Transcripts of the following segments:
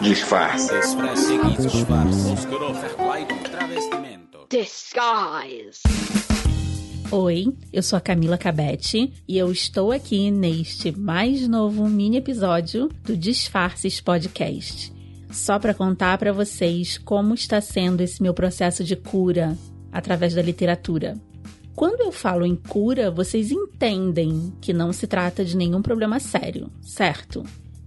Disfarce. Disguise. Oi, eu sou a Camila Cabete e eu estou aqui neste mais novo mini episódio do Disfarces Podcast. Só para contar para vocês como está sendo esse meu processo de cura através da literatura. Quando eu falo em cura, vocês entendem que não se trata de nenhum problema sério, certo?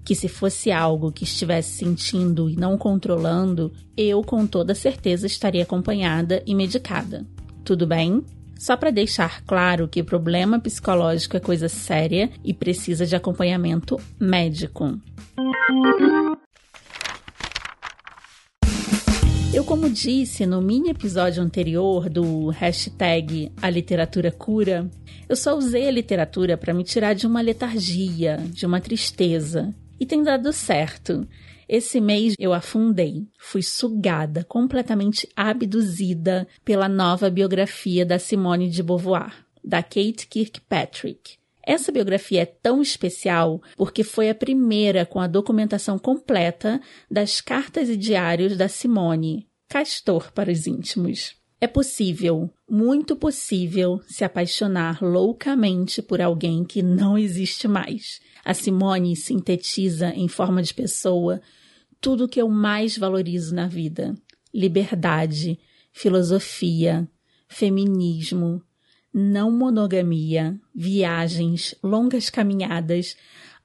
Que se fosse algo que estivesse sentindo e não controlando, eu com toda certeza estaria acompanhada e medicada. Tudo bem? Só para deixar claro que problema psicológico é coisa séria e precisa de acompanhamento médico. Eu, como disse no mini episódio anterior do hashtag A Literatura Cura, eu só usei a literatura para me tirar de uma letargia, de uma tristeza. E tem dado certo. Esse mês eu afundei, fui sugada, completamente abduzida pela nova biografia da Simone de Beauvoir, da Kate Kirkpatrick. Essa biografia é tão especial porque foi a primeira com a documentação completa das cartas e diários da Simone, Castor para os íntimos. É possível, muito possível, se apaixonar loucamente por alguém que não existe mais. A Simone sintetiza em forma de pessoa tudo o que eu mais valorizo na vida: liberdade, filosofia, feminismo, não monogamia, viagens, longas caminhadas,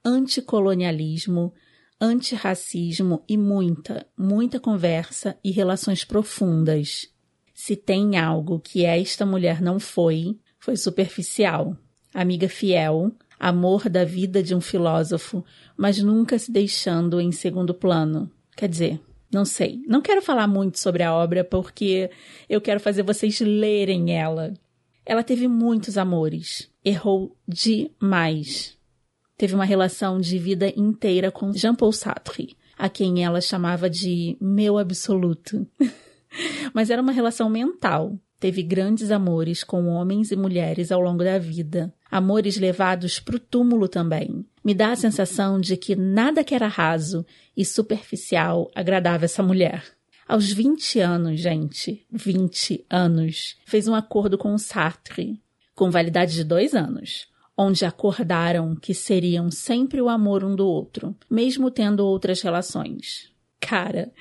anticolonialismo, antirracismo e muita, muita conversa e relações profundas. Se tem algo que esta mulher não foi, foi superficial, amiga fiel, amor da vida de um filósofo, mas nunca se deixando em segundo plano. Quer dizer, não sei. Não quero falar muito sobre a obra porque eu quero fazer vocês lerem ela. Ela teve muitos amores, errou demais. Teve uma relação de vida inteira com Jean-Paul Sartre, a quem ela chamava de meu absoluto. Mas era uma relação mental. Teve grandes amores com homens e mulheres ao longo da vida. Amores levados para o túmulo também. Me dá a sensação de que nada que era raso e superficial agradava essa mulher. Aos 20 anos, gente, 20 anos, fez um acordo com o Sartre, com validade de dois anos, onde acordaram que seriam sempre o amor um do outro, mesmo tendo outras relações. Cara,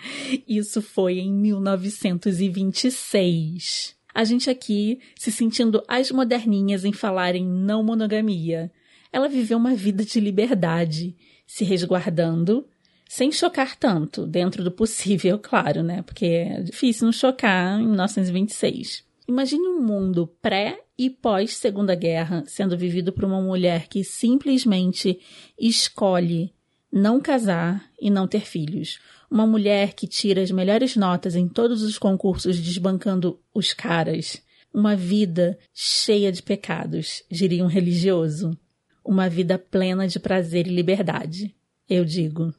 isso foi em 1926. A gente aqui se sentindo as moderninhas em falar em não monogamia. Ela viveu uma vida de liberdade, se resguardando, sem chocar tanto, dentro do possível, claro, né? Porque é difícil não chocar em 1926. Imagine um mundo pré e pós Segunda Guerra sendo vivido por uma mulher que simplesmente escolhe não casar e não ter filhos. Uma mulher que tira as melhores notas em todos os concursos desbancando os caras. Uma vida cheia de pecados, diria um religioso. Uma vida plena de prazer e liberdade. Eu digo.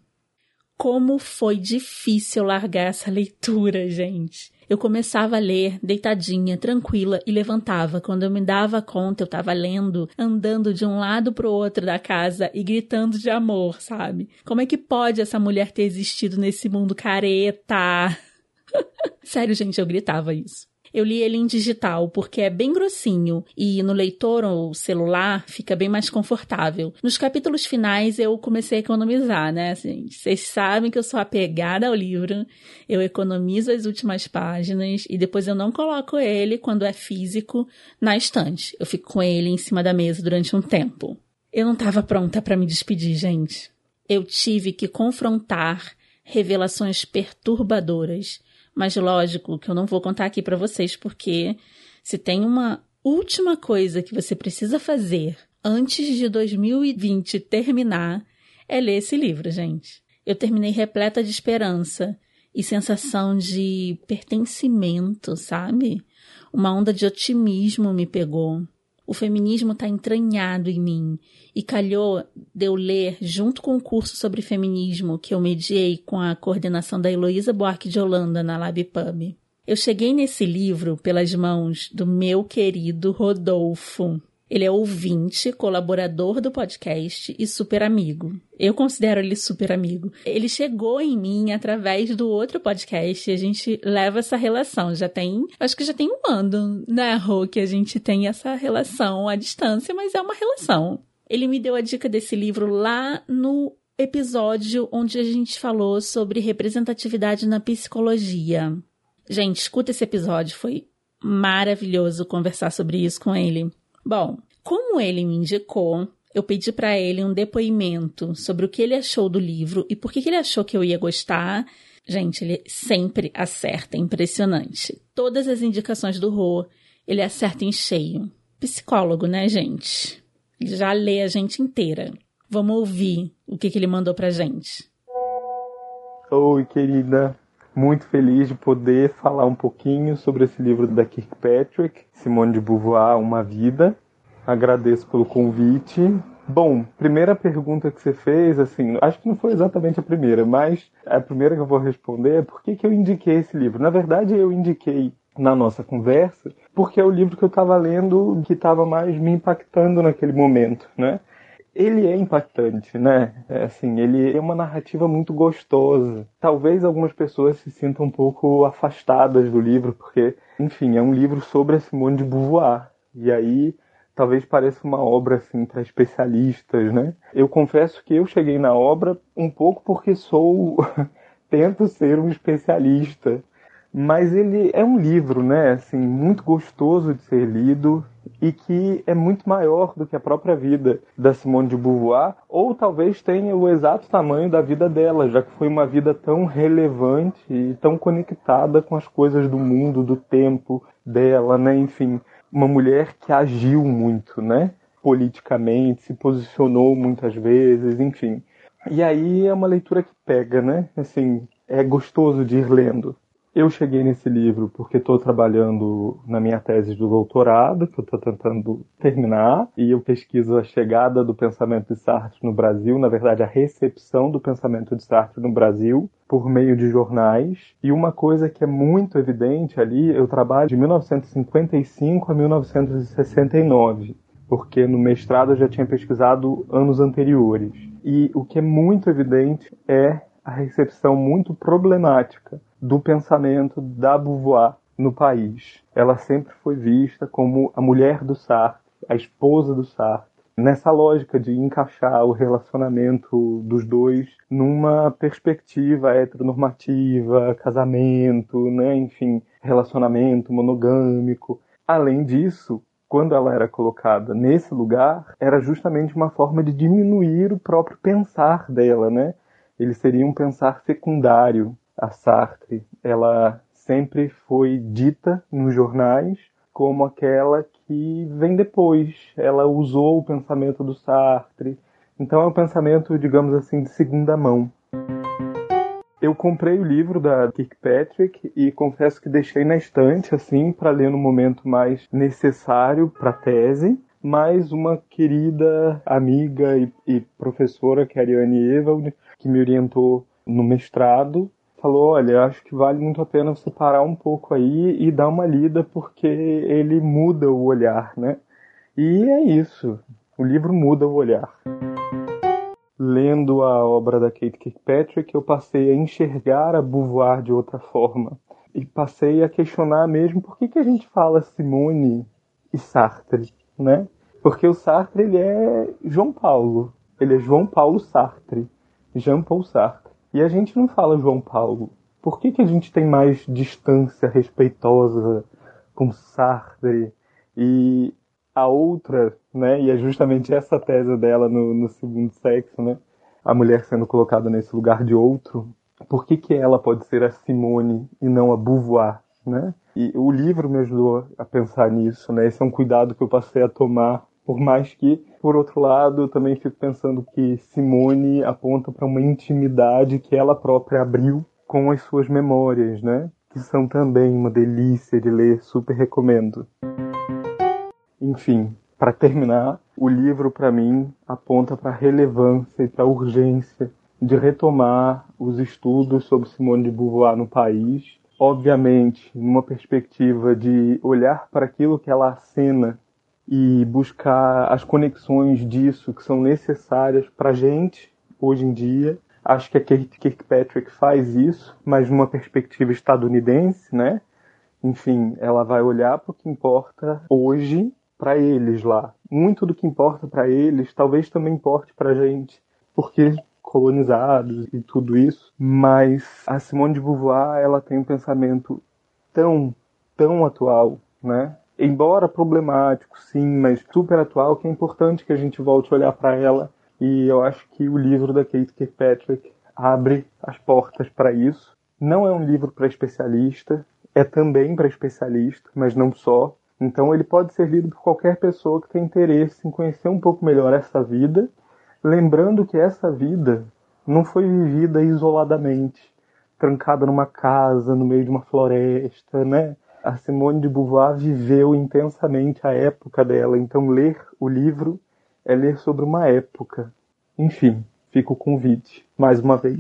Como foi difícil largar essa leitura, gente. Eu começava a ler deitadinha, tranquila e levantava. Quando eu me dava conta, eu estava lendo, andando de um lado pro outro da casa e gritando de amor, sabe? Como é que pode essa mulher ter existido nesse mundo careta? Sério, gente, eu gritava isso. Eu li ele em digital porque é bem grossinho e no leitor ou celular fica bem mais confortável. Nos capítulos finais eu comecei a economizar, né? Assim, vocês sabem que eu sou apegada ao livro, eu economizo as últimas páginas e depois eu não coloco ele quando é físico na estante. Eu fico com ele em cima da mesa durante um tempo. Eu não estava pronta para me despedir, gente. Eu tive que confrontar revelações perturbadoras mas lógico que eu não vou contar aqui para vocês porque se tem uma última coisa que você precisa fazer antes de 2020 terminar é ler esse livro, gente. Eu terminei repleta de esperança e sensação de pertencimento, sabe? Uma onda de otimismo me pegou. O feminismo está entranhado em mim e calhou de eu ler, junto com o curso sobre feminismo que eu mediei com a coordenação da Heloísa Buarque de Holanda na LabPub. Eu cheguei nesse livro pelas mãos do meu querido Rodolfo. Ele é ouvinte, colaborador do podcast e super amigo. Eu considero ele super amigo. Ele chegou em mim através do outro podcast e a gente leva essa relação. Já tem, acho que já tem um ano, né, Rô, que a gente tem essa relação à distância, mas é uma relação. Ele me deu a dica desse livro lá no episódio onde a gente falou sobre representatividade na psicologia. Gente, escuta esse episódio, foi maravilhoso conversar sobre isso com ele. Bom, como ele me indicou, eu pedi para ele um depoimento sobre o que ele achou do livro e por que, ele achou que eu ia gostar. Gente, ele sempre acerta, impressionante. Todas as indicações do Rô, ele acerta em cheio. Psicólogo, né, gente? Ele já lê a gente inteira. Vamos ouvir o que, que ele mandou pra gente. Oi, querida muito feliz de poder falar um pouquinho sobre esse livro da Kirkpatrick, Simone de Beauvoir, Uma Vida. Agradeço pelo convite. Bom, primeira pergunta que você fez, assim, acho que não foi exatamente a primeira, mas a primeira que eu vou responder é por que, que eu indiquei esse livro. Na verdade, eu indiquei na nossa conversa porque é o livro que eu estava lendo que estava mais me impactando naquele momento, né? Ele é impactante, né? É, assim, ele é uma narrativa muito gostosa. Talvez algumas pessoas se sintam um pouco afastadas do livro, porque, enfim, é um livro sobre a Simone de Beauvoir. E aí, talvez pareça uma obra assim para especialistas, né? Eu confesso que eu cheguei na obra um pouco porque sou tento ser um especialista, mas ele é um livro, né? Assim, muito gostoso de ser lido e que é muito maior do que a própria vida da Simone de Beauvoir, ou talvez tenha o exato tamanho da vida dela, já que foi uma vida tão relevante e tão conectada com as coisas do mundo, do tempo dela, né? Enfim, uma mulher que agiu muito, né? Politicamente, se posicionou muitas vezes, enfim. E aí é uma leitura que pega, né? Assim, é gostoso de ir lendo. Eu cheguei nesse livro porque estou trabalhando na minha tese de doutorado, que eu estou tentando terminar, e eu pesquiso a chegada do pensamento de Sartre no Brasil, na verdade a recepção do pensamento de Sartre no Brasil, por meio de jornais. E uma coisa que é muito evidente ali, eu trabalho de 1955 a 1969 porque no mestrado eu já tinha pesquisado anos anteriores. E o que é muito evidente é a recepção muito problemática do pensamento da Beauvoir no país. Ela sempre foi vista como a mulher do Sartre, a esposa do Sartre, nessa lógica de encaixar o relacionamento dos dois numa perspectiva heteronormativa, casamento, né, enfim, relacionamento monogâmico. Além disso, quando ela era colocada nesse lugar, era justamente uma forma de diminuir o próprio pensar dela, né? Ele seria um pensar secundário, a Sartre, ela sempre foi dita nos jornais como aquela que vem depois. Ela usou o pensamento do Sartre. Então é um pensamento, digamos assim, de segunda mão. Eu comprei o livro da Kirkpatrick e confesso que deixei na estante assim para ler no momento mais necessário para a tese. Mas uma querida amiga e, e professora, que é a Ariane Evald, que me orientou no mestrado, falou: olha, acho que vale muito a pena você parar um pouco aí e dar uma lida, porque ele muda o olhar, né? E é isso. O livro muda o olhar. Lendo a obra da Kate Kirkpatrick, eu passei a enxergar a Beauvoir de outra forma. E passei a questionar mesmo por que, que a gente fala Simone e Sartre, né? Porque o Sartre, ele é João Paulo. Ele é João Paulo Sartre. Jean Paul Sartre. E a gente não fala João Paulo. Por que, que a gente tem mais distância respeitosa com Sartre? E a outra, né? E é justamente essa tese dela no, no segundo sexo, né? A mulher sendo colocada nesse lugar de outro. Por que, que ela pode ser a Simone e não a Beauvoir, né? E o livro me ajudou a pensar nisso, né? Esse é um cuidado que eu passei a tomar por mais que, por outro lado, também fico pensando que Simone aponta para uma intimidade que ela própria abriu com as suas memórias, né? Que são também uma delícia de ler, super recomendo. Enfim, para terminar, o livro para mim aponta para a relevância e para a urgência de retomar os estudos sobre Simone de Beauvoir no país, obviamente numa perspectiva de olhar para aquilo que ela acena e buscar as conexões disso que são necessárias para gente hoje em dia. Acho que a Kirkpatrick faz isso, mas numa perspectiva estadunidense, né? Enfim, ela vai olhar para o que importa hoje para eles lá. Muito do que importa para eles talvez também importe para gente, porque colonizados e tudo isso, mas a Simone de Beauvoir, ela tem um pensamento tão, tão atual, né? Embora problemático, sim, mas super atual, que é importante que a gente volte a olhar para ela. E eu acho que o livro da Kate Kirkpatrick abre as portas para isso. Não é um livro para especialista, é também para especialista, mas não só. Então ele pode ser lido por qualquer pessoa que tem interesse em conhecer um pouco melhor essa vida lembrando que essa vida não foi vivida isoladamente, trancada numa casa, no meio de uma floresta, né? A Simone de Beauvoir viveu intensamente a época dela, então ler o livro é ler sobre uma época. Enfim, fica o convite, mais uma vez.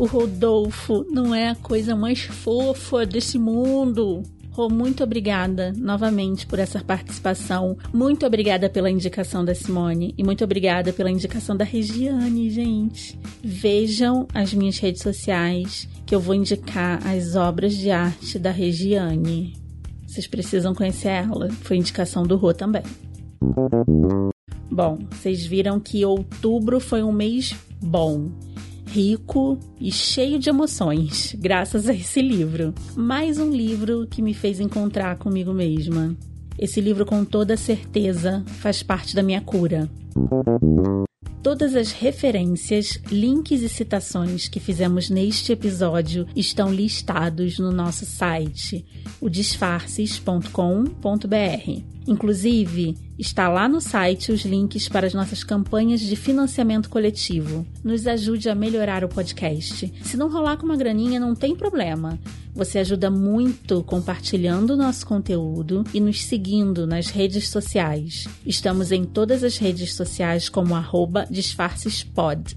O Rodolfo não é a coisa mais fofa desse mundo. Rô, muito obrigada novamente por essa participação. Muito obrigada pela indicação da Simone e muito obrigada pela indicação da Regiane, gente. Vejam as minhas redes sociais que eu vou indicar as obras de arte da Regiane. Vocês precisam conhecer ela. Foi indicação do Rô também. Bom, vocês viram que outubro foi um mês bom rico e cheio de emoções, graças a esse livro. Mais um livro que me fez encontrar comigo mesma. Esse livro, com toda certeza, faz parte da minha cura. Todas as referências, links e citações que fizemos neste episódio estão listados no nosso site, o disfarces.com.br. Inclusive, está lá no site os links para as nossas campanhas de financiamento coletivo. Nos ajude a melhorar o podcast. Se não rolar com uma graninha, não tem problema. Você ajuda muito compartilhando o nosso conteúdo e nos seguindo nas redes sociais. Estamos em todas as redes sociais como disfarcespod.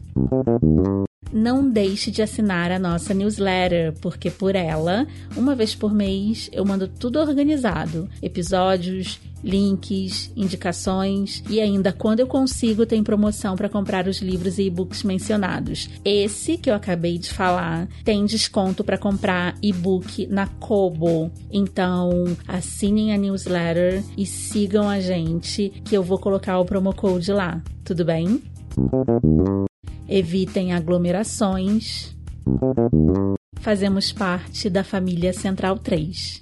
Não deixe de assinar a nossa newsletter, porque por ela, uma vez por mês, eu mando tudo organizado: episódios, links, indicações e ainda quando eu consigo tem promoção para comprar os livros e e-books mencionados. Esse que eu acabei de falar tem desconto para comprar e-book na Kobo. Então, assinem a newsletter e sigam a gente que eu vou colocar o promo code lá. Tudo bem? Evitem aglomerações. Fazemos parte da família Central 3.